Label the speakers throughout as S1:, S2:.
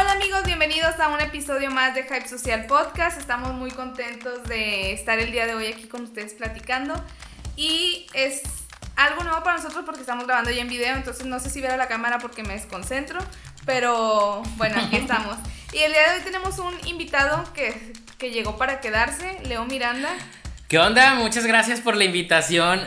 S1: Hola amigos, bienvenidos a un episodio más de Hype Social Podcast. Estamos muy contentos de estar el día de hoy aquí con ustedes platicando. Y es algo nuevo para nosotros porque estamos grabando ya en video, entonces no sé si ver a la cámara porque me desconcentro. Pero bueno, aquí estamos. Y el día de hoy tenemos un invitado que, que llegó para quedarse, Leo Miranda.
S2: ¿Qué onda? Muchas gracias por la invitación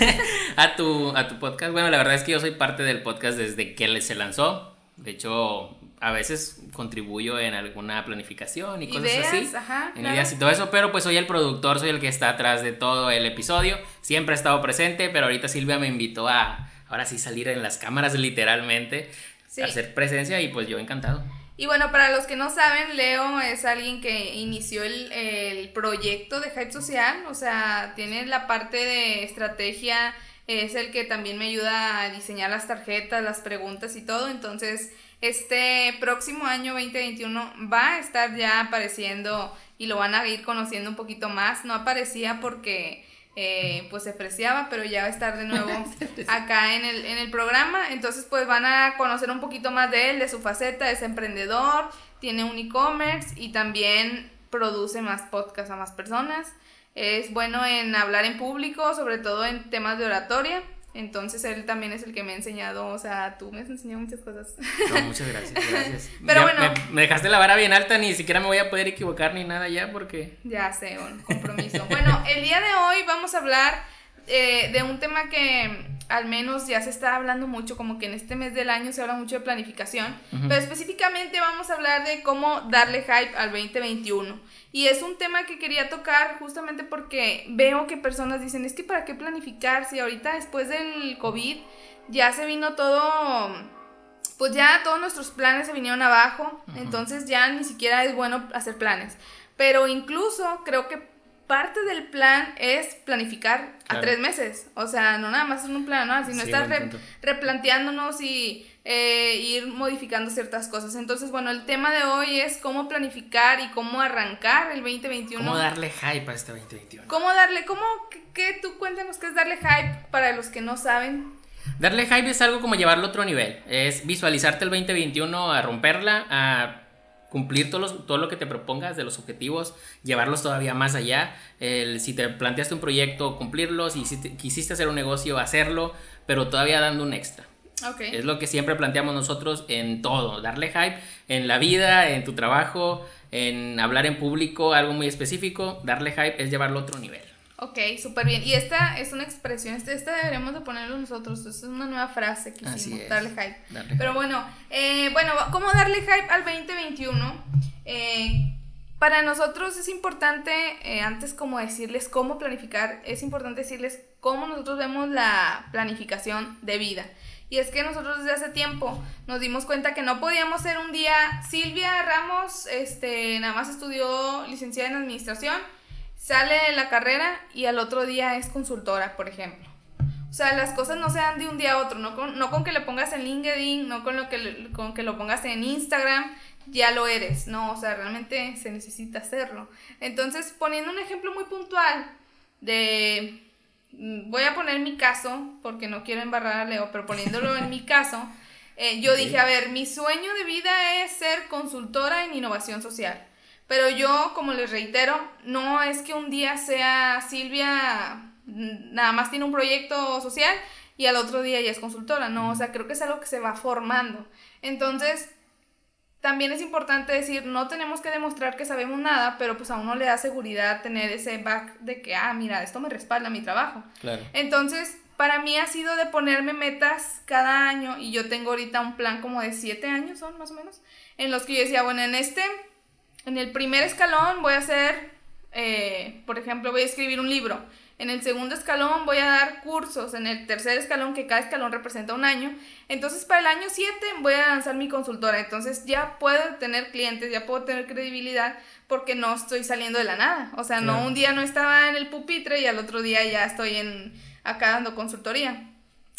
S2: a tu, a tu podcast. Bueno, la verdad es que yo soy parte del podcast desde que se lanzó. De hecho, a veces contribuyo en alguna planificación y cosas así.
S1: Ajá,
S2: en
S1: claro.
S2: ideas y todo eso, pero pues soy el productor, soy el que está atrás de todo el episodio. Siempre he estado presente, pero ahorita Silvia me invitó a ahora sí salir en las cámaras literalmente,
S1: Sí.
S2: a hacer presencia y pues yo encantado.
S1: Y bueno, para los que no saben, Leo es alguien que inició el, el proyecto de Hype Social, o sea, tiene la parte de estrategia, es el que también me ayuda a diseñar las tarjetas, las preguntas y todo, entonces este próximo año 2021 va a estar ya apareciendo y lo van a ir conociendo un poquito más, no aparecía porque... eh, pues se preciaba, pero ya va a estar de nuevo acá en el, en el programa. Entonces, pues van a conocer un poquito más de él, de su faceta, es emprendedor, tiene un e-commerce y también produce más podcasts a más personas. Es bueno en hablar en público, sobre todo en temas de oratoria. Entonces él también es el que me ha enseñado, o sea, tú me has enseñado muchas cosas.
S2: No, muchas gracias, gracias.
S1: Pero
S2: Ya
S1: bueno.
S2: Me, me dejaste la vara bien alta, ni siquiera me voy a poder equivocar ni nada ya porque...
S1: Ya sé, un compromiso. Bueno, el día de hoy vamos a hablar eh, de un tema que al menos ya se está hablando mucho, como que en este mes del año se habla mucho de planificación, pero específicamente vamos a hablar de cómo darle hype al 2021. Y es un tema que quería tocar justamente porque veo que personas dicen, es que para qué planificar si ahorita después del COVID ya se vino todo pues ya todos nuestros planes se vinieron abajo, entonces ya ni siquiera es bueno hacer planes. Pero incluso creo que parte del plan es planificar a tres meses. O sea, no nada más es un plan, ¿no? sino
S2: Sí,
S1: estar re- replanteándonos y eh, ir modificando ciertas cosas. Entonces, bueno, el tema de hoy es cómo planificar y cómo arrancar el 2021.
S2: ¿Cómo darle hype a este 2021?
S1: ¿Cómo darle, cómo, qué- tú cuéntanos qué es darle hype para los que no saben?
S2: Darle hype es algo como llevarlo a otro nivel. Es visualizarte el 2021 a romperla, a cumplir todos los- todo lo que te propongas de los objetivos, llevarlos todavía más allá. El, si te planteaste un proyecto, cumplirlo. Si hiciste- quisiste hacer un negocio, hacerlo, pero todavía dando un extra.
S1: Ok.
S2: Es lo que siempre planteamos nosotros en todo, darle hype en la vida, en tu trabajo, en hablar en público, algo muy específico. Darle hype es llevarlo a otro nivel.
S1: Ok, súper bien. Y esta es una expresión, esta, esta deberíamos de ponerlo nosotros. Esta es una nueva frase que hicimos,
S2: es.
S1: darle hype.
S2: Darle
S1: Pero
S2: hype.
S1: bueno, eh, bueno, ¿cómo darle hype al 2021? Eh, para nosotros es importante, eh, antes como decirles cómo planificar, es importante decirles cómo nosotros vemos la planificación de vida. Y es que nosotros desde hace tiempo nos dimos cuenta que no podíamos ser un día, Silvia Ramos, este, nada más estudió licenciada en administración, sale de la carrera y al otro día es consultora, por ejemplo. O sea, las cosas no se dan de un día a otro, no con, no con que le pongas en LinkedIn, no con, lo que, con que lo pongas en Instagram, ya lo eres, no, o sea, realmente se necesita hacerlo. Entonces, poniendo un ejemplo muy puntual de, mm, voy a poner mi caso, porque no quiero embarrar a Leo, pero poniéndolo en mi caso, eh, yo dije, a ver, mi sueño de vida es ser consultora en innovación social. Pero yo, como les reitero, no es que un día sea Silvia, mm, nada más tiene un proyecto social y al otro día ya es consultora, no, o sea, creo que es algo que se va formando. Entonces, también es importante decir, no tenemos que demostrar que sabemos nada, pero pues a uno le da seguridad tener ese back de que, ah, mira, esto me respalda mi trabajo.
S2: Claro.
S1: Entonces, para mí ha sido de ponerme metas cada año y yo tengo ahorita un plan como de siete años, son más o menos, en los que yo decía, bueno, en este, en el primer escalón voy a hacer, eh, por ejemplo, voy a escribir un libro. En el segundo escalón voy a dar cursos. En el tercer escalón, que cada escalón representa un año. Entonces, para el año 7 voy a lanzar mi consultora. Entonces, ya puedo tener clientes, ya puedo tener credibilidad porque no estoy saliendo de la nada. O sea, no un día no estaba en el pupitre y al otro día ya estoy en acá dando consultoría.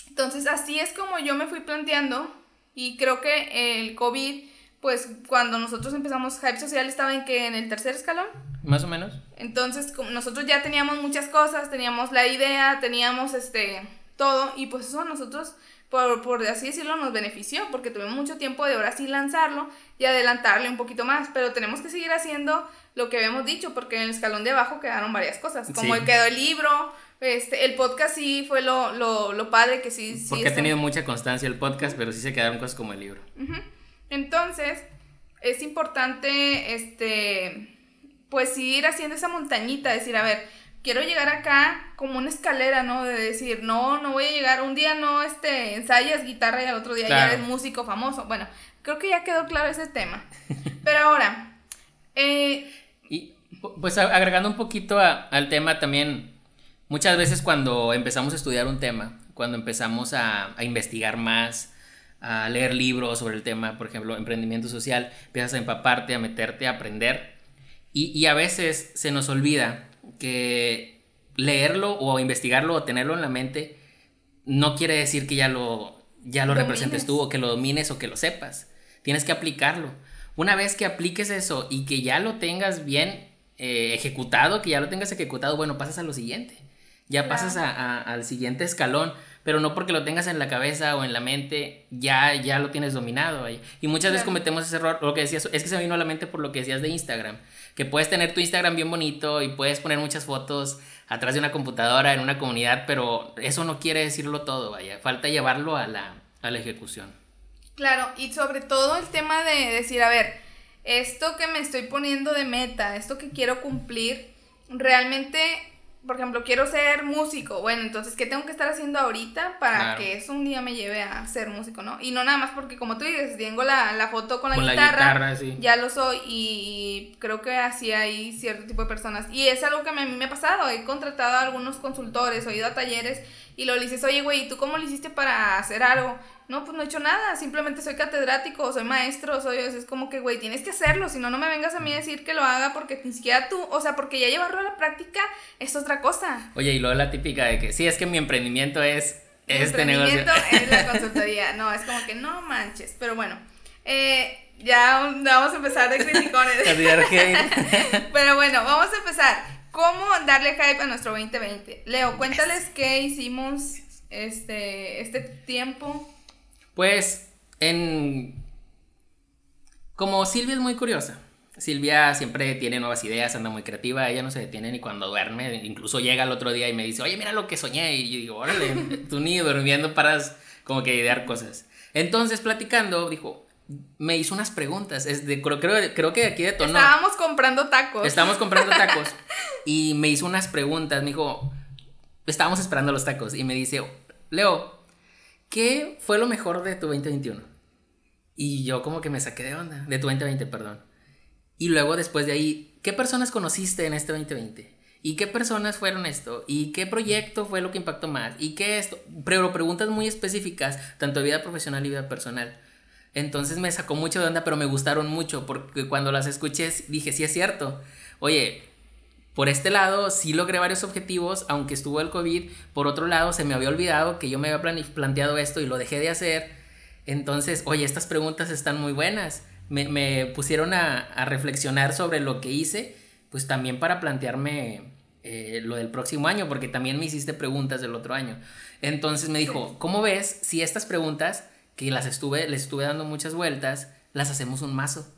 S1: Entonces, así es como yo me fui planteando y creo que el COVID, pues cuando nosotros empezamos Hype Social estaba en que en el tercer escalón.
S2: Más o menos.
S1: Entonces, nosotros ya teníamos muchas cosas, teníamos la idea, teníamos este todo y pues eso a nosotros por, por así decirlo, nos benefició, porque tuvimos mucho tiempo de ahora sí lanzarlo y adelantarle un poquito más, pero tenemos que seguir haciendo lo que habíamos dicho, porque en el escalón de abajo quedaron varias cosas, como quedó el libro, este, el podcast sí fue lo, lo, lo padre que sí... sí
S2: porque ha tenido mucha constancia el podcast, pero sí se quedaron cosas como el libro.
S1: Entonces, es importante, este, pues ir haciendo esa montañita, decir, a ver, quiero llegar acá como una escalera, ¿no? De decir, no, no voy a llegar, un día no, este, ensayas guitarra y al otro día ya eres músico famoso. Bueno, creo que ya quedó claro ese tema. Pero ahora, eh,
S2: y pues agregando un poquito al tema también, muchas veces cuando empezamos a estudiar un tema, cuando empezamos a, investigar más, a leer libros sobre el tema, por ejemplo, emprendimiento social, empiezas a empaparte, a meterte, a aprender. Y, y a veces se nos olvida que leerlo o investigarlo o tenerlo en la mente no quiere decir que ya lo, ya lo representes tú o que lo domines o que lo sepas. Tienes que aplicarlo. Una vez que apliques eso y que ya lo tengas bien eh, ejecutado, que ya lo tengas ejecutado, bueno, pasas a lo siguiente. Ya pasas al siguiente escalón, pero no porque lo tengas en la cabeza o en la mente, ya, ya lo tienes dominado. Ahí. Y muchas veces cometemos ese error. Lo que decías, es que se me vino a la mente por lo que decías de Instagram que puedes tener tu Instagram bien bonito y puedes poner muchas fotos atrás de una computadora en una comunidad, pero eso no quiere decirlo todo, vaya, falta llevarlo a la, a la ejecución.
S1: Claro, y sobre todo el tema de decir, a ver, esto que me estoy poniendo de meta, esto que quiero cumplir, realmente por ejemplo, quiero ser músico, bueno, entonces, ¿qué tengo que estar haciendo ahorita para que eso un día me lleve a ser músico, no? Y no nada más porque, como tú dices, tengo la, la foto con la guitarra, ya lo soy y creo que así hay cierto tipo de personas. Y es algo que a mí me ha pasado, he contratado a algunos consultores, he ido a talleres y lo dices, oye, güey, ¿tú cómo lo hiciste para hacer algo? No, pues no he hecho nada, simplemente soy catedrático, soy maestro, soy, es como que, güey, tienes que hacerlo, si no, no me vengas a mí a decir que lo haga porque ni siquiera tú, o sea, porque ya llevarlo a la práctica es otra cosa.
S2: Oye, y luego la típica de que, sí, es que mi emprendimiento es este
S1: negocio. es la consultoría, no, es como que no manches, pero bueno, eh, ya vamos a empezar de criticones. pero bueno, vamos a empezar. ¿Cómo darle hype a nuestro 2020? Leo, cuéntales qué hicimos este, este tiempo
S2: pues, en... Como Silvia es muy curiosa. Silvia siempre tiene nuevas ideas, anda muy creativa, ella no se detiene ni cuando duerme, incluso llega el otro día y me dice, oye, mira lo que soñé, y yo digo, órale, tú ni durmiendo paras como que idear cosas. Entonces, platicando, dijo, me hizo unas preguntas, es de, creo, creo, creo que aquí detonó.
S1: Estábamos comprando tacos.
S2: Estábamos comprando tacos, y me hizo unas preguntas, me dijo, estábamos esperando los tacos, y me dice, Leo, ¿qué fue lo mejor de tu 2021? Y yo como que me saqué de onda, de tu 2020, perdón. Y luego después de ahí, ¿qué personas conociste en este 2020? ¿Y qué personas fueron esto? ¿Y qué proyecto fue lo que impactó más? ¿Y qué esto? Pero preguntas muy específicas, tanto de vida profesional y vida personal. Entonces me sacó mucho de onda, pero me gustaron mucho, porque cuando las escuché dije, sí es cierto. Oye, por este lado, sí logré varios objetivos, aunque estuvo el COVID. Por otro lado, se me había olvidado que yo me había planteado esto y lo dejé de hacer. Entonces, oye, estas preguntas están muy buenas. Me, pusieron a, reflexionar sobre lo que hice, pues también para plantearme eh, lo del próximo año, porque también me hiciste preguntas del otro año. Entonces me dijo, ¿cómo ves si estas preguntas, que las estuve, les estuve dando muchas vueltas, las hacemos un mazo?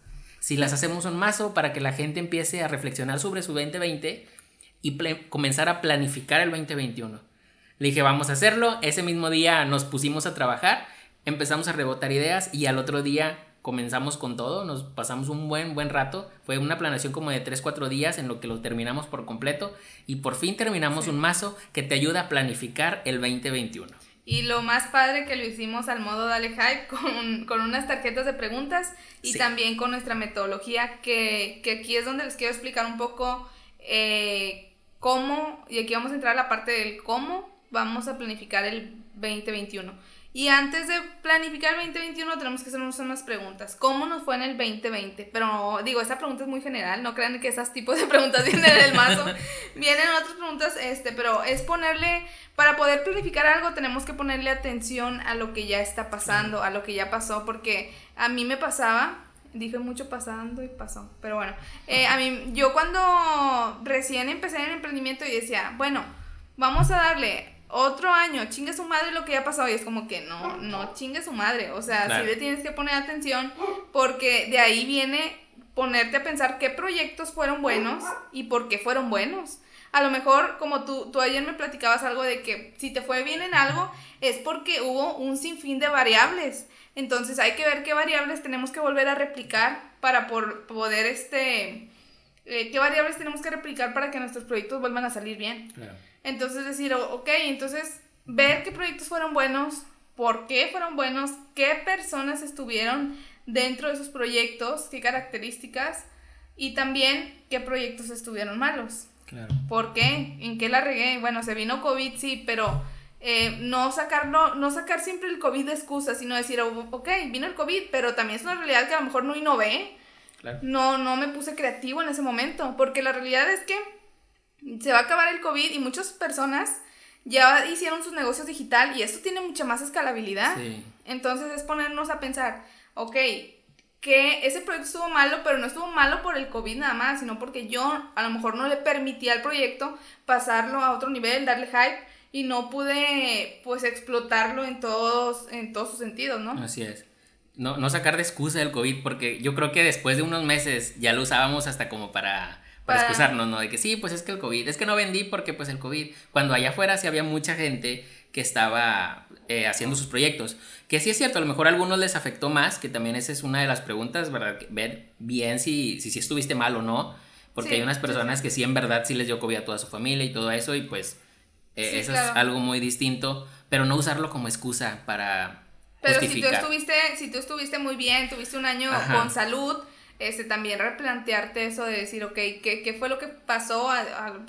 S2: Si las hacemos un mazo para que la gente empiece a reflexionar sobre su 2020 y comenzar a planificar el 2021. Le dije, vamos a hacerlo. Ese mismo día nos pusimos a trabajar, empezamos a rebotar ideas y al otro día comenzamos con todo, nos pasamos un buen, buen rato. Fue una planeación como de 3-4 días en lo que lo terminamos por completo y por fin terminamos un mazo que te ayuda a planificar el 2021.
S1: Y lo más padre que lo hicimos al modo Dale Hype con, unas tarjetas de preguntas y también con nuestra metodología, que, aquí es donde les quiero explicar un poco eh, cómo, y aquí vamos a entrar a la parte del cómo vamos a planificar el 2021. Y antes de planificar el 2021 tenemos que hacernos unas preguntas. ¿Cómo nos fue en el 2020? Pero digo, esa pregunta es muy general, no crean que esos tipos de preguntas vienen del mazo. Vienen otras preguntas, este, pero es ponerle, para poder planificar algo tenemos que ponerle atención a lo que ya está pasando, a lo que ya pasó, porque a mí me pasaba, dije mucho pasando y pasó, pero bueno, eh, a mí, yo cuando recién empecé en el emprendimiento y decía, bueno, vamos a darle otro año, chingue su madre lo que ya pasado. Y es como que no, no chingue su madre. O sea, sí le tienes que poner atención porque de ahí viene ponerte a pensar qué proyectos fueron buenos y por qué fueron buenos. A lo mejor, como tú, tú ayer me platicabas algo de que si te fue bien en algo, es porque hubo un sinfín de variables. Entonces hay que ver qué variables tenemos que volver a replicar para por, poder, este, eh, qué variables tenemos que replicar para que nuestros proyectos vuelvan a salir bien. Entonces decir, ok, entonces ver qué proyectos fueron buenos, por qué fueron buenos, qué personas estuvieron dentro de esos proyectos, qué características y también qué proyectos estuvieron malos. Claro. ¿Por qué? ¿En qué la regué? Bueno, se vino COVID, sí, pero eh, no, sacarlo, no sacar siempre el COVID de excusa, sino decir, ok, vino el COVID, pero también es una realidad que a lo mejor no innové. Claro. No, no me puse creativo en ese momento, porque la realidad es que se va a acabar el COVID y muchas personas ya hicieron sus negocios digital y esto tiene mucha más escalabilidad. Entonces es ponernos a pensar, ok, que ese proyecto estuvo malo, pero no estuvo malo por el COVID nada más, sino porque yo a lo mejor no le permití al proyecto pasarlo a otro nivel, darle hype y no pude pues explotarlo en todos, en todos sus sentidos, ¿no?
S2: Así es. No, no sacar de excusa el COVID, porque yo creo que después de unos meses ya lo usábamos hasta como para, para, excusarnos, ¿no? De que sí, pues es que el COVID, es que no vendí porque pues el COVID, cuando allá afuera sí había mucha gente que estaba eh, haciendo sus proyectos. Que sí es cierto, a lo mejor a algunos les afectó más, que también esa es una de las preguntas, ¿verdad? Ver bien si, si, si estuviste mal o no, porque hay unas personas que sí en verdad sí les dio COVID a toda su familia y todo eso, y pues eh, eso es algo muy distinto, pero no usarlo como excusa para...
S1: Pero si tú, estuviste, si tú estuviste muy bien, tuviste un año con salud, este, también replantearte eso de decir, ok, ¿qué, qué fue lo que pasó?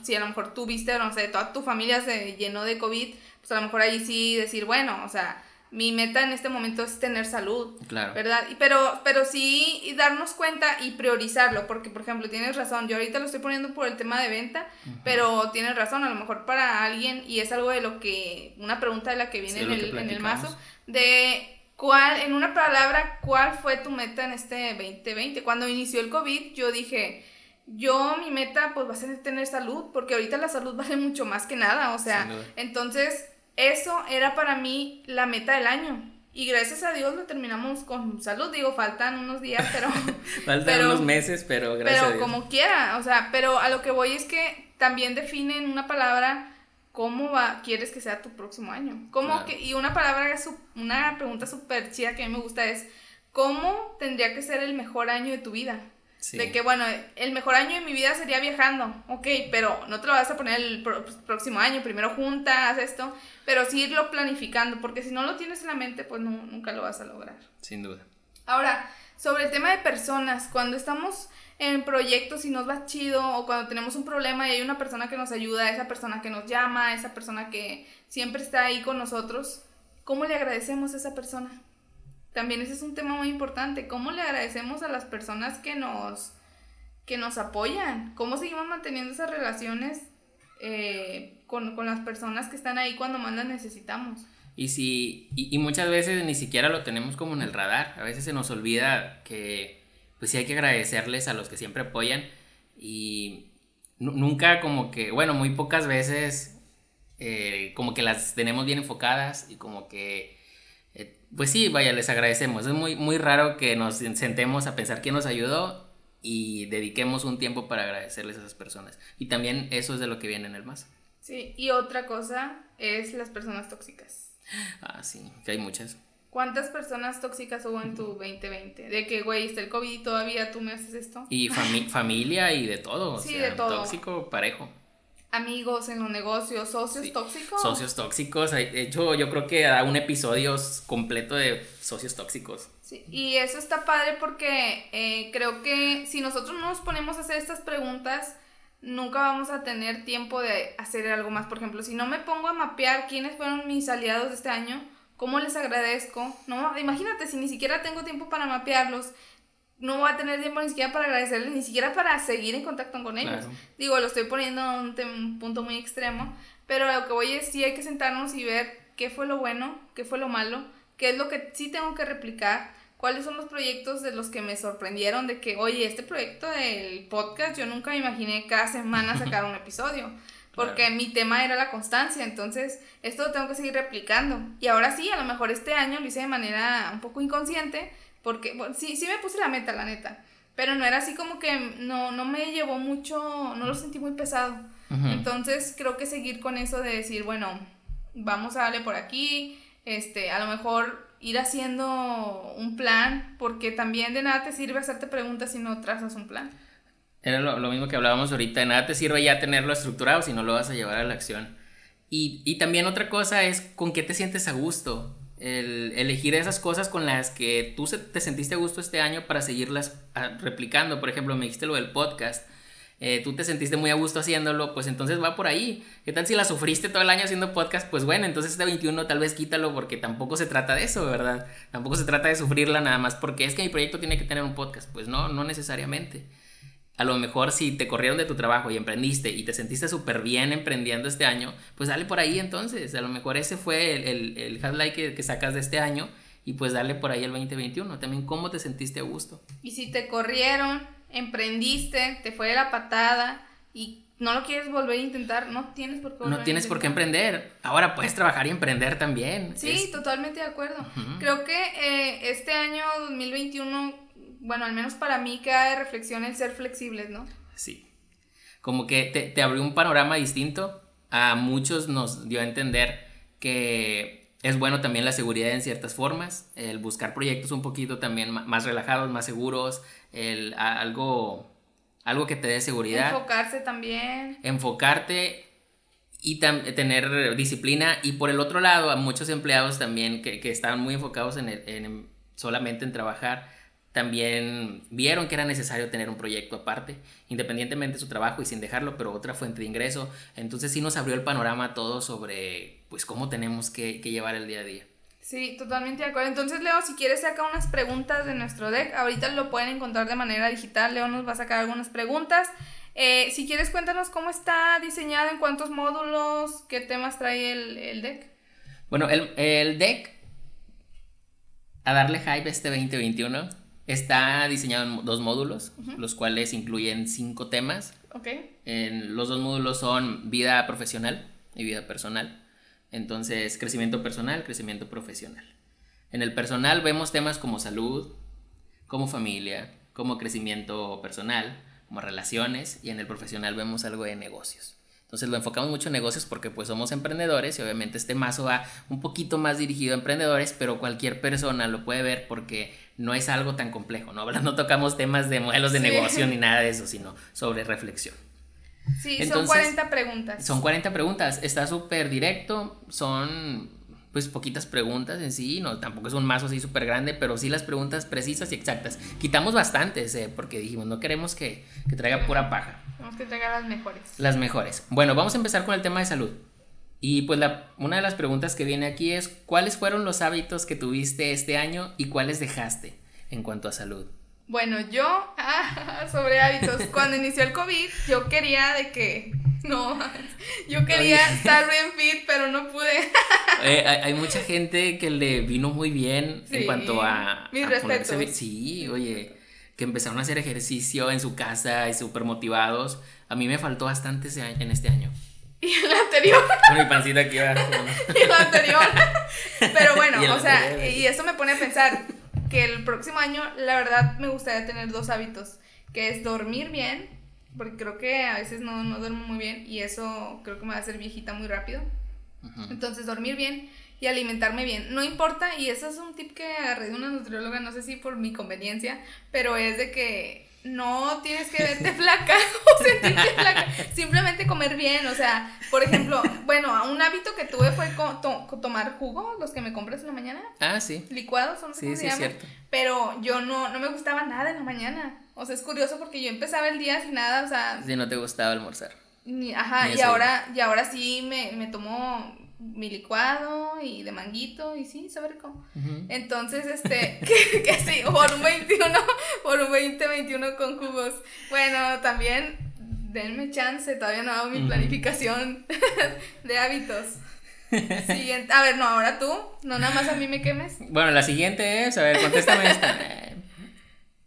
S1: si a lo mejor tuviste, no sé, toda tu familia se llenó de COVID, pues a lo mejor ahí sí decir, bueno, o sea, mi meta en este momento es tener salud, claro. ¿verdad? Pero, pero sí darnos cuenta y priorizarlo, porque por ejemplo, tienes razón, yo ahorita lo estoy poniendo por el tema de venta, pero tienes razón, a lo mejor para alguien, y es algo de lo que, una pregunta de la que viene en, el, en el mazo, de cuál, en una palabra, ¿cuál fue tu meta en este 2020? Cuando inició el COVID, yo dije, yo mi meta pues va a ser tener salud, porque ahorita la salud vale mucho más que nada, o sea, entonces eso era para mí la meta del año. Y gracias a Dios lo terminamos con salud. Digo, faltan unos días, pero.
S2: faltan unos meses, pero gracias
S1: pero como quiera. O sea, pero a lo que voy es que también definen una palabra cómo va, quieres que sea tu próximo año. ¿Cómo que, y una palabra, una pregunta súper chida que a mí me gusta es: ¿cómo tendría que ser el mejor año de tu vida? De que, bueno, el mejor año de mi vida sería viajando, ok, pero no te lo vas a poner el pues, próximo año, primero juntas, esto, pero sí irlo planificando, porque si no lo tienes en la mente, pues no, nunca lo vas a lograr.
S2: Sin duda.
S1: Ahora, sobre el tema de personas, cuando estamos en proyectos y nos va chido, o cuando tenemos un problema y hay una persona que nos ayuda, esa persona que nos llama, esa persona que siempre está ahí con nosotros, ¿cómo le agradecemos a esa persona? También ese es un tema muy importante. ¿Cómo le agradecemos a las personas que nos, que nos apoyan? ¿Cómo seguimos manteniendo esas relaciones eh, con, las personas que están ahí cuando más las necesitamos?
S2: Y, si, y, muchas veces ni siquiera lo tenemos como en el radar. A veces se nos olvida que pues sí hay que agradecerles a los que siempre apoyan. Y nunca como que, bueno, muy pocas veces eh, como que las tenemos bien enfocadas y como que pues sí, vaya, les agradecemos. Es muy, muy raro que nos sentemos a pensar quién nos ayudó y dediquemos un tiempo para agradecerles a esas personas. Y también eso es de lo que viene en el más.
S1: Sí, y otra cosa es las personas tóxicas.
S2: Ah, sí, que hay muchas.
S1: ¿Cuántas personas tóxicas hubo en tu 2020? De que, güey, está el COVID y todavía tú me haces esto.
S2: Y familia y de todo. Sí, de todo. Tóxico, parejo
S1: amigos en los negocios, socios tóxicos.
S2: Socios tóxicos. De hecho, yo creo que da un episodio completo de socios tóxicos.
S1: Sí, y eso está padre porque eh, creo que si nosotros no nos ponemos a hacer estas preguntas, nunca vamos a tener tiempo de hacer algo más. Por ejemplo, si no me pongo a mapear quiénes fueron mis aliados de este año, cómo les agradezco, no, imagínate si ni siquiera tengo tiempo para mapearlos, no voy a tener tiempo ni siquiera para agradecerles, ni siquiera para seguir en contacto con ellos. Digo, lo estoy poniendo a un, punto muy extremo, pero lo que voy es sí hay que sentarnos y ver qué fue lo bueno, qué fue lo malo, qué es lo que sí tengo que replicar, cuáles son los proyectos de los que me sorprendieron, de que, oye, este proyecto del podcast yo nunca me imaginé cada semana sacar un episodio. Porque mi tema era la constancia, entonces esto lo tengo que seguir replicando. Y ahora sí, a lo mejor este año lo hice de manera un poco inconsciente, porque bueno, sí, sí me puse la meta, la neta, pero no era así como que no, no me llevó mucho, no lo sentí muy pesado. Entonces creo que seguir con eso de decir, bueno, vamos a darle por aquí, este, a lo mejor ir haciendo un plan, porque también de nada te sirve hacerte preguntas si no trazas un plan.
S2: Era lo, mismo que hablábamos ahorita, de nada te sirve ya tenerlo estructurado si no lo vas a llevar a la acción. Y, y también otra cosa es con qué te sientes a gusto. El elegir esas cosas con las que tú te sentiste a gusto este año para seguirlas ah, replicando. Por ejemplo, me dijiste lo del podcast. Eh, tú te sentiste muy a gusto haciéndolo, pues entonces va por ahí. ¿Qué tal si la sufriste todo el año haciendo podcast? Pues bueno, entonces este 21 tal vez quítalo porque tampoco se trata de eso, ¿verdad? Tampoco se trata de sufrirla nada más porque es que mi proyecto tiene que tener un podcast. Pues no, no necesariamente a lo mejor si te corrieron de tu trabajo y emprendiste y te sentiste súper bien emprendiendo este año, pues dale por ahí entonces. A lo mejor ese fue el, el, highlight que, que, sacas de este año y pues dale por ahí el 2021. También cómo te sentiste a gusto.
S1: Y si te corrieron, emprendiste, te fue de la patada y no lo quieres volver a intentar, no tienes por qué
S2: No tienes por qué emprender. Ahora puedes trabajar y emprender también.
S1: Sí, totalmente de acuerdo. Creo que eh, este año 2021 bueno, al menos para mí queda de reflexión el ser flexibles, ¿no?
S2: Sí. Como que te, te abrió un panorama distinto. A muchos nos dio a entender que es bueno también la seguridad en ciertas formas, el buscar proyectos un poquito también más relajados, más seguros, el, algo, algo que te dé seguridad.
S1: Enfocarse también.
S2: Enfocarte y tener disciplina. Y por el otro lado, a muchos empleados también que, que estaban muy enfocados en, en solamente en trabajar, también vieron que era necesario tener un proyecto aparte, independientemente de su trabajo y sin dejarlo, pero otra fuente de ingreso. Entonces sí nos abrió el panorama todo sobre pues cómo tenemos que, llevar el día a día.
S1: Sí, totalmente de acuerdo. Entonces, Leo, si quieres saca unas preguntas de nuestro deck. Ahorita lo pueden encontrar de manera digital. Leo nos va a sacar algunas preguntas. Eh, si quieres, cuéntanos cómo está diseñado, en cuántos módulos, qué temas trae el, deck.
S2: Bueno, el, el deck, a darle hype este 2021 Está diseñado en dos módulos, los cuales incluyen cinco temas. En, los dos módulos son vida profesional y vida personal. Entonces, crecimiento personal, crecimiento profesional. En el personal vemos temas como salud, como familia, como crecimiento personal, como relaciones, y en el profesional vemos algo de negocios. Entonces lo enfocamos mucho en negocios porque pues somos emprendedores y obviamente este mazo va un poquito más dirigido a emprendedores, pero cualquier persona lo puede ver porque no es algo tan complejo, ¿no? No tocamos temas de modelos de negocio ni nada de eso, sino sobre reflexión.
S1: Sí, son 40 preguntas.
S2: Son 40 preguntas, está súper directo, son pues poquitas preguntas en sí, no, tampoco es un mazo así súper grande, pero sí las preguntas precisas y exactas. Quitamos bastantes, eh, porque dijimos, no queremos que, que traiga pura paja.
S1: Tenemos que traiga las mejores.
S2: Las mejores. Bueno, vamos a empezar con el tema de salud. Y pues la, una de las preguntas que viene aquí es, ¿cuáles fueron los hábitos que tuviste este año y cuáles dejaste en cuanto a salud?
S1: Bueno, yo, ah, sobre hábitos, cuando inició el COVID, yo quería de que no, yo quería estar bien fit, pero no pude.
S2: hay, mucha gente que le vino muy bien en cuanto a.
S1: Mis respetos.
S2: Sí, oye, que empezaron a hacer ejercicio en su casa y súper motivados. A mí me faltó bastante en este año.
S1: Y el anterior.
S2: Con mi pancita aquí abajo.
S1: y el anterior. Pero bueno, o sea, y eso me pone a pensar que el próximo año, la verdad, me gustaría tener dos hábitos, que es dormir bien porque creo que a veces no, no duermo muy bien y eso creo que me va a hacer viejita muy rápido. Entonces, dormir bien y alimentarme bien. No importa, y eso es un tip que agarré de una nutrióloga, no sé si por mi conveniencia, pero es de que no tienes que verte flaca o sentirte flaca, simplemente comer bien, o sea, por ejemplo, bueno, un hábito que tuve fue tomar jugo, los que me compras en la mañana.
S2: Ah, sí.
S1: Licuados, son sí, sí, cierto. Pero yo no, no me gustaba nada en la mañana. O sea, es curioso porque yo empezaba el día sin nada, o sea...
S2: Si no te gustaba almorzar.
S1: Ni, ajá, y ahora, y ahora sí me, me tomo mi licuado y de manguito y sí, sabe rico. Entonces, este, que, sí, por un 21, por un 2021 con jugos. Bueno, también denme chance, todavía no hago mi planificación de hábitos. Siguiente, a ver, no, ahora tú, no nada más a mí me quemes.
S2: Bueno, la siguiente es, a ver, contéstame esta.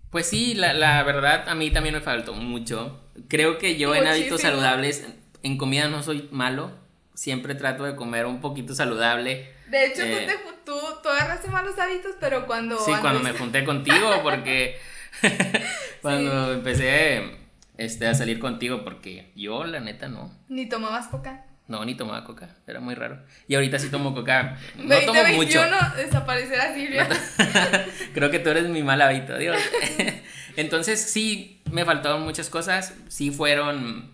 S2: Pues sí, la, la, verdad a mí también me faltó mucho. Creo que yo en hábitos saludables, en comida no soy malo, siempre trato de comer un poquito saludable.
S1: De hecho, tú,
S2: Eh,
S1: te, tú, tú agarraste malos hábitos, pero cuando...
S2: Sí, cuando me junté contigo, porque cuando empecé este, a salir contigo, porque yo la neta no,
S1: Ni tomabas coca.
S2: no, ni tomaba coca, era muy raro. Y ahorita sí tomo coca, no tomo mucho.
S1: 2021 desaparecerá Silvia.
S2: Creo que tú eres mi mal hábito, Dios. Entonces sí, me faltaron muchas cosas, sí fueron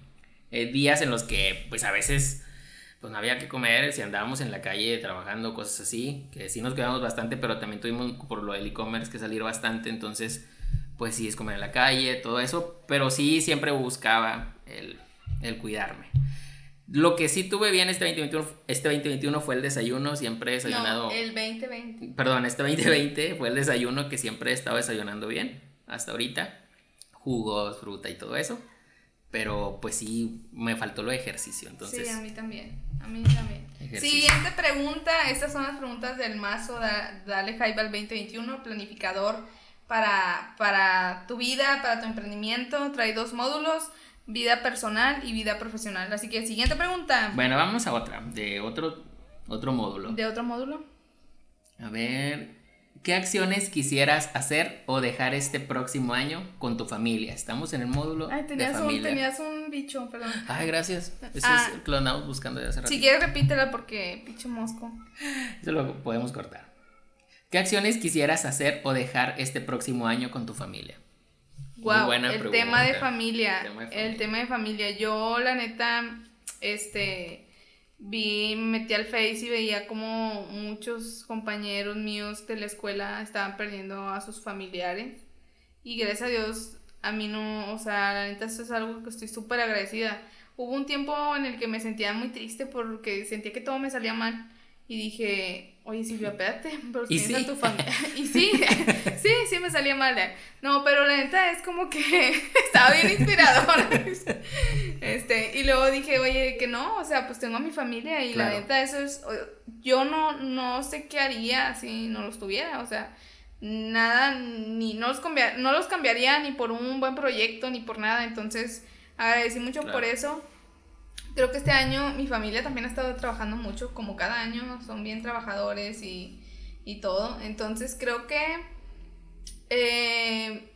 S2: eh, días en los que pues a veces pues no había que comer, si andábamos en la calle trabajando, cosas así, que sí nos cuidamos bastante, pero también tuvimos por lo del e-commerce que salir bastante, entonces pues sí es comer en la calle, todo eso, pero sí siempre buscaba el, el cuidarme. Lo que sí tuve bien este 2021, este 2021 fue el desayuno, siempre he desayunado...
S1: No, el 2020.
S2: Perdón, este 2020 fue el desayuno que siempre he estado desayunando bien hasta ahorita. Jugos, fruta y todo eso. Pero pues sí, me faltó lo de ejercicio. Entonces,
S1: sí, a mí también. A mí también.
S2: Ejercicio.
S1: Siguiente pregunta. Estas son las preguntas del mazo. da- dale al 2021. Planificador para, para tu vida, para tu emprendimiento. Trae dos módulos. Vida personal y vida profesional. Así que siguiente pregunta.
S2: bueno, vamos a otra, de otro, otro módulo.
S1: ¿De otro módulo?
S2: A ver, ¿qué acciones quisieras hacer o dejar este próximo año con tu familia? Estamos en el módulo
S1: Ay,
S2: de
S1: tenías un,
S2: familia.
S1: tenías un bicho, perdón.
S2: Ay, gracias.
S1: Ah.
S2: es el que lo andamos buscando de hace rato.
S1: Si quieres repítela porque pinche mosco.
S2: Eso lo podemos cortar. ¿Qué acciones quisieras hacer o dejar este próximo año con tu familia?
S1: Wow,
S2: buena
S1: el tema de familia.
S2: El tema de
S1: El
S2: familia.
S1: tema de familia. Yo, la neta, este, vi, me metí al Face y veía como muchos compañeros míos de la escuela estaban perdiendo a sus familiares. Y gracias a Dios, a mí no, o sea, la neta, eso es algo que estoy súper agradecida. Hubo un tiempo en el que me sentía muy triste porque sentía que todo me salía mal. Y dije, oye Silvia, espérate, pero
S2: ¿Y
S1: tienes a
S2: sí?
S1: tu familia. y sí, sí, sí me salía mal. eh. No, pero la neta es como que estaba bien inspirador. este, y luego dije, oye, que no, o sea, pues tengo a mi familia y la neta eso es, yo no, no sé qué haría si no los tuviera, o sea, nada, ni, no los, no los cambiaría ni por un buen proyecto, ni por nada, entonces agradecí mucho
S2: Claro.
S1: por eso. Creo que este año mi familia también ha estado trabajando mucho, como cada año, son bien trabajadores y, y todo. Entonces creo que eh,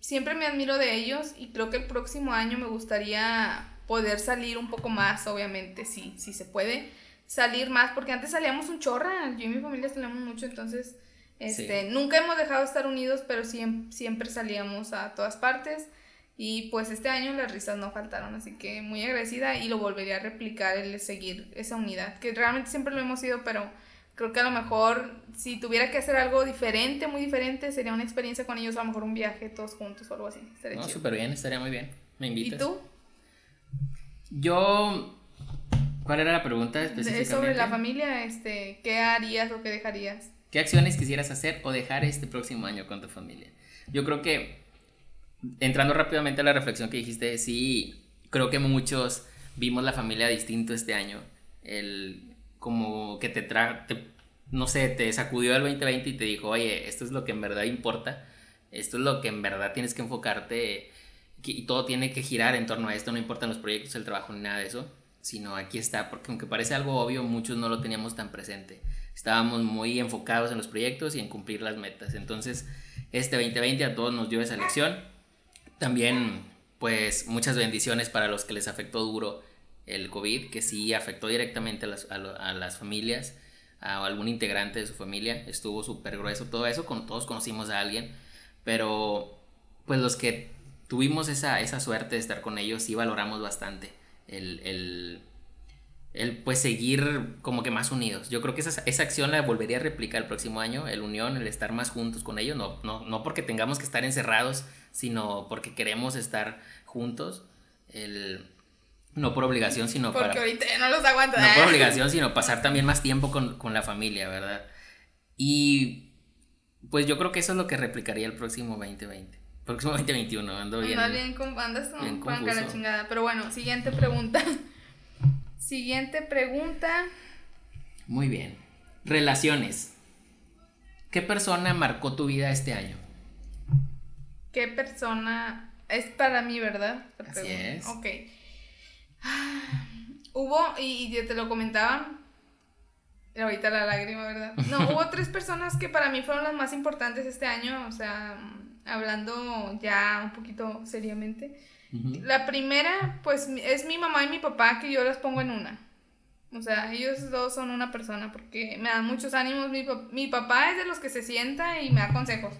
S1: siempre me admiro de ellos y creo que el próximo año me gustaría poder salir un poco más, obviamente, si, si se puede, salir más, porque antes salíamos un chorra, yo y mi familia salíamos mucho, entonces este, nunca hemos dejado de estar unidos, pero siempre, siempre salíamos a todas partes. Y pues este año las risas no faltaron, así que muy agradecida y lo volvería a replicar el seguir esa unidad, que realmente siempre lo hemos sido, pero creo que a lo mejor si tuviera que hacer algo diferente, muy diferente, sería una experiencia con ellos, a lo mejor un viaje todos juntos o algo así. Estaría
S2: No, súper bien, estaría muy bien. ¿Me
S1: ¿Y
S2: invitas?
S1: tú?
S2: Yo. ¿Cuál era la pregunta específicamente?
S1: sobre la familia, este, ¿qué harías o qué dejarías?
S2: ¿Qué acciones quisieras hacer o dejar este próximo año con tu familia? Yo creo que, entrando rápidamente a la reflexión que dijiste, sí, creo que muchos vimos la familia distinto este año. El, como que te tra no sé, te sacudió el 2020 y te dijo, oye, esto es lo que en verdad importa, esto es lo que en verdad tienes que enfocarte y todo tiene que girar en torno a esto, no importan los proyectos, el trabajo ni nada de eso, sino aquí está, porque aunque parece algo obvio, muchos no lo teníamos tan presente. Estábamos muy enfocados en los proyectos y en cumplir las metas. Entonces, este 2020 a todos nos dio esa lección. También, pues, muchas bendiciones para los que les afectó duro el COVID, que sí afectó directamente a las, a las familias, a algún integrante de su familia. Estuvo súper grueso todo eso, con, todos conocimos a alguien, pero pues los que tuvimos esa, esa suerte de estar con ellos, sí valoramos bastante el, el, el, pues seguir como que más unidos. Yo creo que esa, esa acción la volvería a replicar el próximo año, el unión, el estar más juntos con ellos, no, no, no porque tengamos que estar encerrados, sino porque queremos estar juntos, el, no por obligación, sino
S1: Porque
S2: para...
S1: ahorita no los aguanto.
S2: No
S1: ¿eh?
S2: por obligación, sino pasar también más tiempo con, con la familia, ¿verdad? Y pues yo creo que eso es lo que replicaría el próximo 2020. Próximo 2021, ando bien.
S1: Andas bien con andas con la chingada. Pero bueno, siguiente pregunta. Siguiente pregunta.
S2: Muy bien. Relaciones. ¿Qué persona marcó tu vida este año?
S1: ¿Qué persona es para mí, verdad? La
S2: Así
S1: pregunta.
S2: es.
S1: Ok. Ah, hubo, y, y te lo comentaba, ahorita la lágrima, ¿verdad? No, hubo tres personas que para mí fueron las más importantes este año, o sea, hablando ya un poquito seriamente. La primera, pues, es mi mamá y mi papá, que yo las pongo en una. O sea, ellos dos son una persona porque me dan muchos ánimos. Mi, mi papá es de los que se sienta y me da consejos.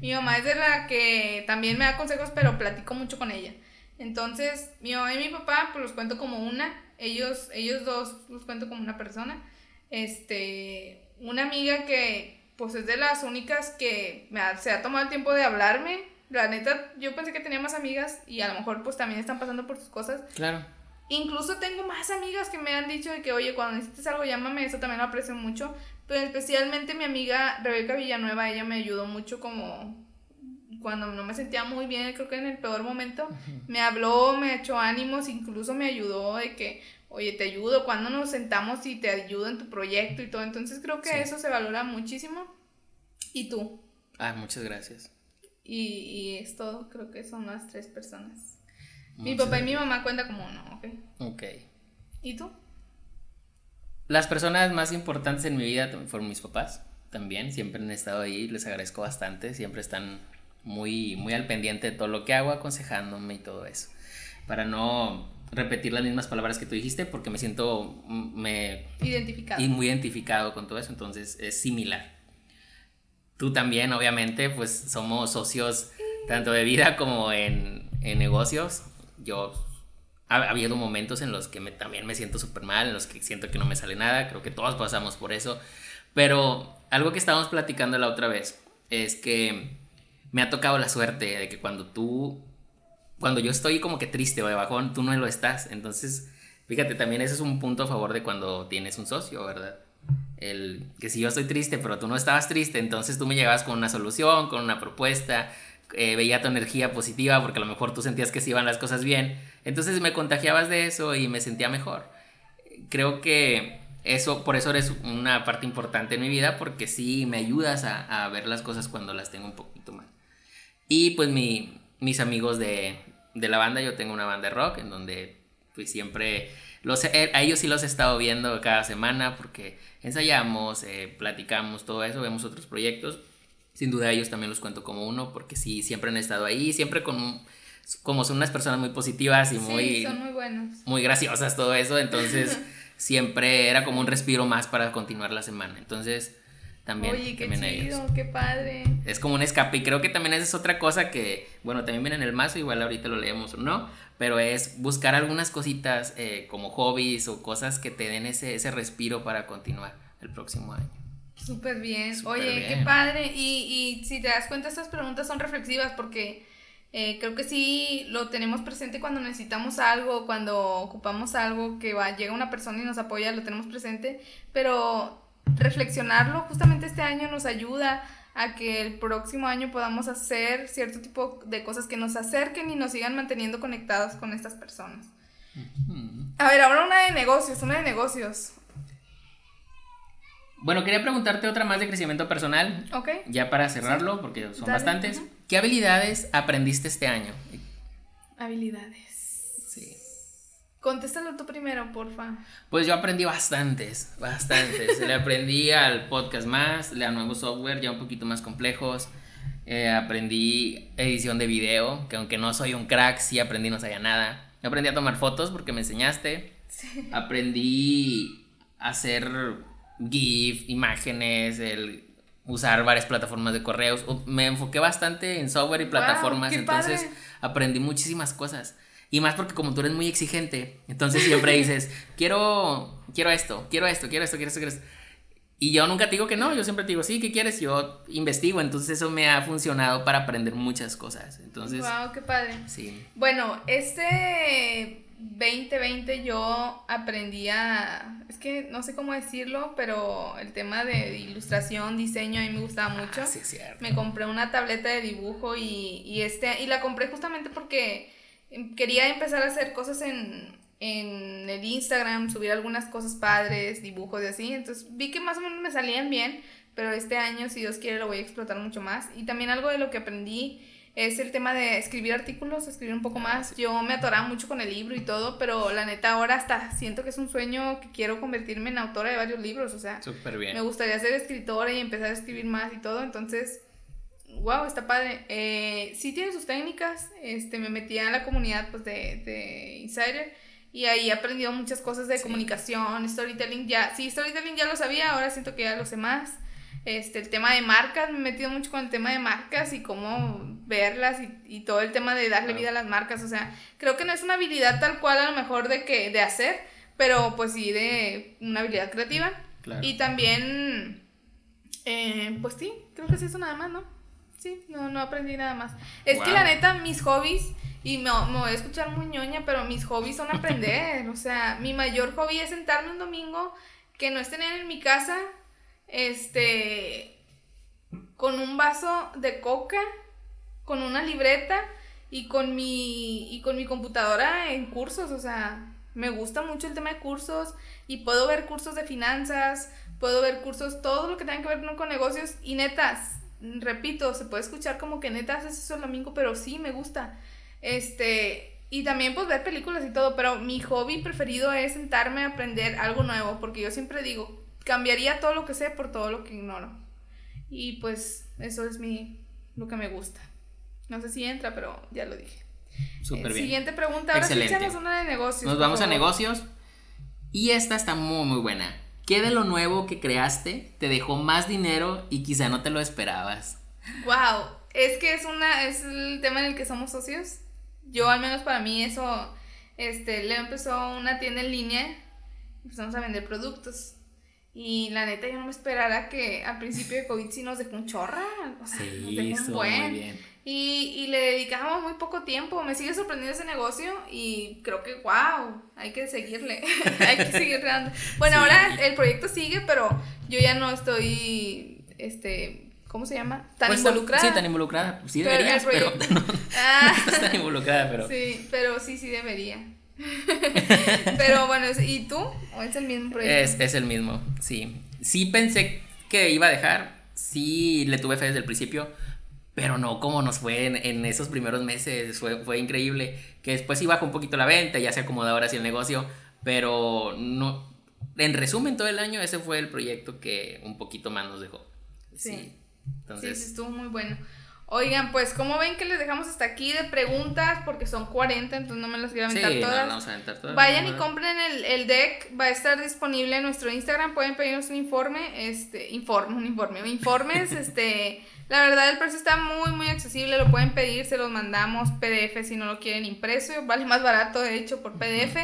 S1: Mi mamá es de la que también me da consejos, pero platico mucho con ella. Entonces, mi mamá y mi papá, pues los cuento como una. Ellos, ellos dos los cuento como una persona. Este, una amiga que, pues es de las únicas que me se ha tomado el tiempo de hablarme. La neta, yo pensé que tenía más amigas y a lo mejor pues también están pasando por sus cosas.
S2: Claro.
S1: Incluso tengo más amigas que me han dicho de que, oye, cuando necesites algo, llámame, eso también lo aprecio mucho. Pero especialmente mi amiga Rebeca Villanueva, ella me ayudó mucho como cuando no me sentía muy bien, creo que en el peor momento, me habló, me echó ánimos, incluso me ayudó de que, oye, te ayudo, cuando nos sentamos y te ayudo en tu proyecto y todo. Entonces creo que eso se valora muchísimo. ¿Y tú?
S2: Ah, muchas gracias.
S1: Y, y es todo, creo que son las tres personas. mi papá y mi mamá cuenta como uno, ¿ok?
S2: Ok.
S1: ¿Y tú?
S2: Las personas más importantes en mi vida fueron mis papás, también, siempre han estado ahí, les agradezco bastante, siempre están muy, muy al pendiente de todo lo que hago, aconsejándome y todo eso. Para no repetir las mismas palabras que tú dijiste, porque me siento me,
S1: identificado.
S2: Y muy identificado con todo eso, entonces es similar. Tú también, obviamente, pues somos socios tanto de vida como en, en negocios. Yo ha, habido momentos en los que también me siento súper mal, en los que siento que no me sale nada, creo que todos pasamos por eso, pero algo que estábamos platicando la otra vez es que me ha tocado la suerte de que cuando tú, cuando yo estoy como que triste o de bajón, tú no lo estás, entonces, fíjate, también ese es un punto a favor de cuando tienes un socio, ¿verdad? El que si yo estoy triste, pero tú no estabas triste, entonces tú me llegabas con una solución, con una propuesta, eh, veía tu energía positiva porque a lo mejor tú sentías que se iban las cosas bien. Entonces me contagiabas de eso y me sentía mejor. Creo que eso, por eso eres una parte importante en mi vida porque sí me ayudas a, ver las cosas cuando las tengo un poquito mal. Y pues mi, mis amigos de, de, la banda, yo tengo una banda de rock en donde pues siempre los, eh, a ellos sí los he estado viendo cada semana porque ensayamos, eh, platicamos, todo eso, vemos otros proyectos sin duda ellos también los cuento como uno, porque sí, siempre han estado ahí, siempre con, como son unas personas muy positivas y muy...
S1: son muy buenos.
S2: Muy graciosas, todo eso, entonces siempre era como un respiro más para continuar la semana, entonces también...
S1: Oye, qué chido, qué padre.
S2: Es como un escape y creo que también esa es otra cosa que, bueno, también viene en el mazo, igual ahorita lo leemos o no, pero es buscar algunas cositas eh, como hobbies o cosas que te den ese, ese respiro para continuar el próximo año.
S1: Súper bien. Oye, qué padre. Y, y si te das cuenta, estas preguntas son reflexivas porque eh, creo que sí lo tenemos presente cuando necesitamos algo, cuando ocupamos algo, que va, llega una persona y nos apoya, lo tenemos presente, pero reflexionarlo justamente este año nos ayuda a que el próximo año podamos hacer cierto tipo de cosas que nos acerquen y nos sigan manteniendo conectados con estas personas. A ver, ahora una de negocios, una de negocios.
S2: Bueno, quería preguntarte otra más de crecimiento personal.
S1: Ok.
S2: Ya para cerrarlo, porque son bastantes. ¿Qué habilidades aprendiste este año?
S1: Habilidades. Contéstalo tú primero, porfa.
S2: Pues yo aprendí bastantes, bastantes. le aprendí al podcast más, a nuevo software ya un poquito más complejos. Eh, aprendí edición de video, que aunque no soy un crack, sí aprendí, no sabía nada. Aprendí a tomar fotos porque me enseñaste. Sí. Aprendí a hacer GIF, imágenes, el usar varias plataformas de correos. Me enfoqué bastante en software y plataformas, entonces aprendí muchísimas cosas. Y más porque como tú eres muy exigente, entonces siempre dices, quiero, quiero esto, quiero esto, quiero esto, quiero esto, quiero esto. Y yo nunca te digo que no, yo siempre te digo, sí, ¿qué quieres? Yo investigo, entonces eso me ha funcionado para aprender muchas cosas. Entonces,
S1: wow, qué padre.
S2: Sí.
S1: Bueno, este 2020 yo aprendí a, es que no sé cómo decirlo, pero el tema de ilustración, diseño, a mí me gustaba ah, mucho.
S2: sí, cierto.
S1: Me compré una tableta de dibujo y, y, este, y la compré justamente porque quería empezar a hacer cosas en, en el Instagram, subir algunas cosas padres, dibujos y así. Entonces vi que más o menos me salían bien, pero este año, si Dios quiere, lo voy a explotar mucho más. Y también algo de lo que aprendí es el tema de escribir artículos, escribir un poco más. Yo me atoraba mucho con el libro y todo, pero la neta ahora hasta siento que es un sueño que quiero convertirme en autora de varios libros, o sea, me gustaría ser escritora y empezar a escribir más y todo, entonces, wow, está padre. Eh, sí tiene sus técnicas, este, me metí a la comunidad pues de, de Insider y ahí he aprendido muchas cosas de comunicación, storytelling, ya, sí, storytelling ya lo sabía, ahora siento que ya lo sé más. Este, el tema de marcas, me he metido mucho con el tema de marcas y cómo verlas y, todo el tema de darle vida a las marcas. O sea, creo que no es una habilidad tal cual a lo mejor de que de hacer, pero pues sí de una habilidad creativa. Y también, eh, pues sí, creo que es eso nada más, ¿no? Sí, no, no aprendí nada más. Es que la neta, mis hobbies, y me, me, voy a escuchar muy ñoña, pero mis hobbies son aprender. o sea, mi mayor hobby es sentarme un domingo, que no estén en mi casa este, con un vaso de coca, con una libreta y con mi, y con mi computadora en cursos, o sea, me gusta mucho el tema de cursos y puedo ver cursos de finanzas, puedo ver cursos, todo lo que tenga que ver con negocios y netas, repito, se puede escuchar como que netas es eso el domingo, pero sí me gusta. Este, y también pues ver películas y todo, pero mi hobby preferido es sentarme a aprender algo nuevo, porque yo siempre digo, cambiaría todo lo que sé por todo lo que ignoro. Y pues eso es mi, lo que me gusta. No sé si entra, pero ya lo dije. Súper eh, bien. Siguiente pregunta. Ahora Excelente. sí una de negocios.
S2: Nos vamos a negocios. Y esta está muy, muy buena. ¿Qué de lo nuevo que creaste te dejó más dinero y quizá no te lo esperabas?
S1: Wow, es que es una es el tema en el que somos socios. Yo al menos para mí eso este Leo empezó una tienda en línea y empezamos a vender productos. Y la neta, yo no me esperara que al principio de COVID sí nos dejó un chorra. O sea, sí, nos dejó un buen. Muy bien. Y, y, le dedicábamos muy poco tiempo. Me sigue sorprendiendo ese negocio y creo que, wow, hay que seguirle. hay que seguir dando. Bueno, ahora el proyecto sigue, pero yo ya no estoy, este, ¿cómo se llama? Tan pues, involucrada.
S2: Sí, tan involucrada. Sí deberías, pero, no, ah, no estás tan involucrada, pero...
S1: Sí, pero sí, sí debería. Pero bueno, ¿y tú? ¿O es el mismo proyecto?
S2: Es, el mismo, sí. Sí pensé que iba a dejar, sí le tuve fe desde el principio, pero no como nos fue en, esos primeros meses, fue, fue increíble. Que después sí bajó un poquito la venta, ya se acomoda ahora sí el negocio, pero no. En resumen, todo el año ese fue el proyecto que un poquito más nos dejó.
S1: Sí. Entonces, sí, estuvo muy bueno. Oigan, pues, ¿cómo ven que les dejamos hasta aquí de preguntas? Porque son 40, entonces no me las quiero aventar todas. No, vamos a aventar todas. Vayan y compren el, el, deck, va a estar disponible en nuestro Instagram, pueden pedirnos un informe, este, informe, un informe, informes, este, la verdad el precio está muy, muy accesible, lo pueden pedir, se los mandamos PDF si no lo quieren impreso, vale más barato de hecho por PDF.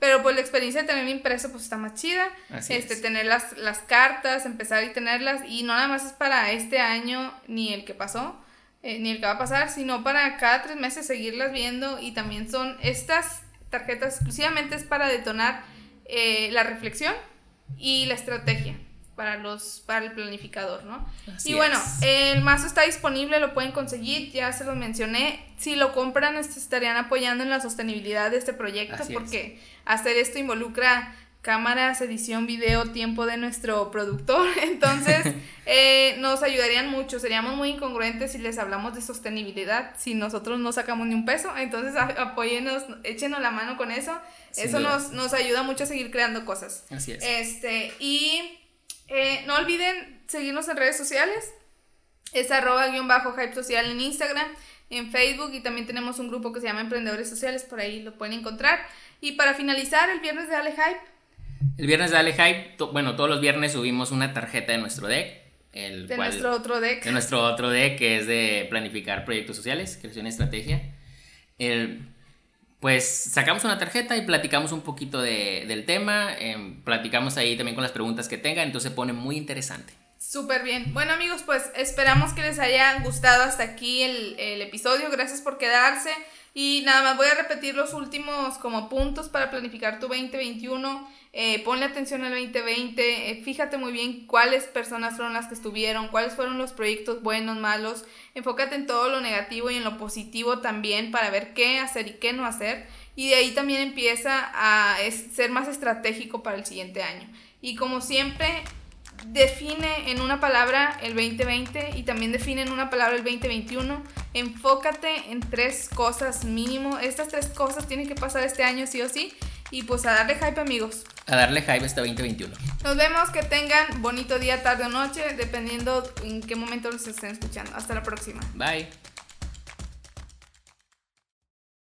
S1: Pero pues la experiencia de tener impreso pues está más chida. este, tener las, las cartas, empezar y tenerlas. Y no nada más es para este año ni el que pasó, eh, ni el que va a pasar, sino para cada tres meses seguirlas viendo y también son estas tarjetas exclusivamente es para detonar eh, la reflexión y la estrategia para los para el planificador, ¿no? y bueno, el mazo está disponible, lo pueden conseguir, ya se los mencioné. Si lo compran, estarían apoyando en la sostenibilidad de este proyecto porque hacer esto involucra cámaras, edición, video, tiempo de nuestro productor. Entonces, eh, nos ayudarían mucho. Seríamos muy incongruentes si les hablamos de sostenibilidad, si nosotros no sacamos ni un peso. Entonces, apóyenos, échenos la mano con eso. eso nos, nos, ayuda mucho a seguir creando cosas.
S2: Así es.
S1: Este, y eh, no olviden seguirnos en redes sociales. Es arroba guion bajo hype social en Instagram, en Facebook y también tenemos un grupo que se llama Emprendedores Sociales, por ahí lo pueden encontrar. Y para finalizar, el viernes de Ale Hype
S2: el viernes de Dale Hype, bueno, todos los viernes subimos una tarjeta de nuestro deck.
S1: El de nuestro otro deck.
S2: De nuestro otro deck, que es de planificar proyectos sociales, creación y estrategia. Pues sacamos una tarjeta y platicamos un poquito del tema. Em, platicamos ahí también con las preguntas que tengan, entonces se pone muy interesante.
S1: Súper bien. Bueno amigos, pues esperamos que les haya gustado hasta aquí el, el episodio. Gracias por quedarse. Y nada más voy a repetir los últimos como puntos para planificar tu 2021. Eh, ponle atención al 2020, eh, fíjate muy bien cuáles personas fueron las que estuvieron, cuáles fueron los proyectos buenos, malos, enfócate en todo lo negativo y en lo positivo también para ver qué hacer y qué no hacer y de ahí también empieza a ser más estratégico para el siguiente año. Y como siempre, define en una palabra el 2020 y también define en una palabra el 2021. Enfócate en tres cosas mínimo. Estas tres cosas tienen que pasar este año sí o sí. Y pues a darle hype amigos.
S2: A darle hype este 2021.
S1: Nos vemos, que tengan bonito día, tarde o noche, dependiendo en qué momento los estén escuchando. Hasta la próxima.
S2: Bye.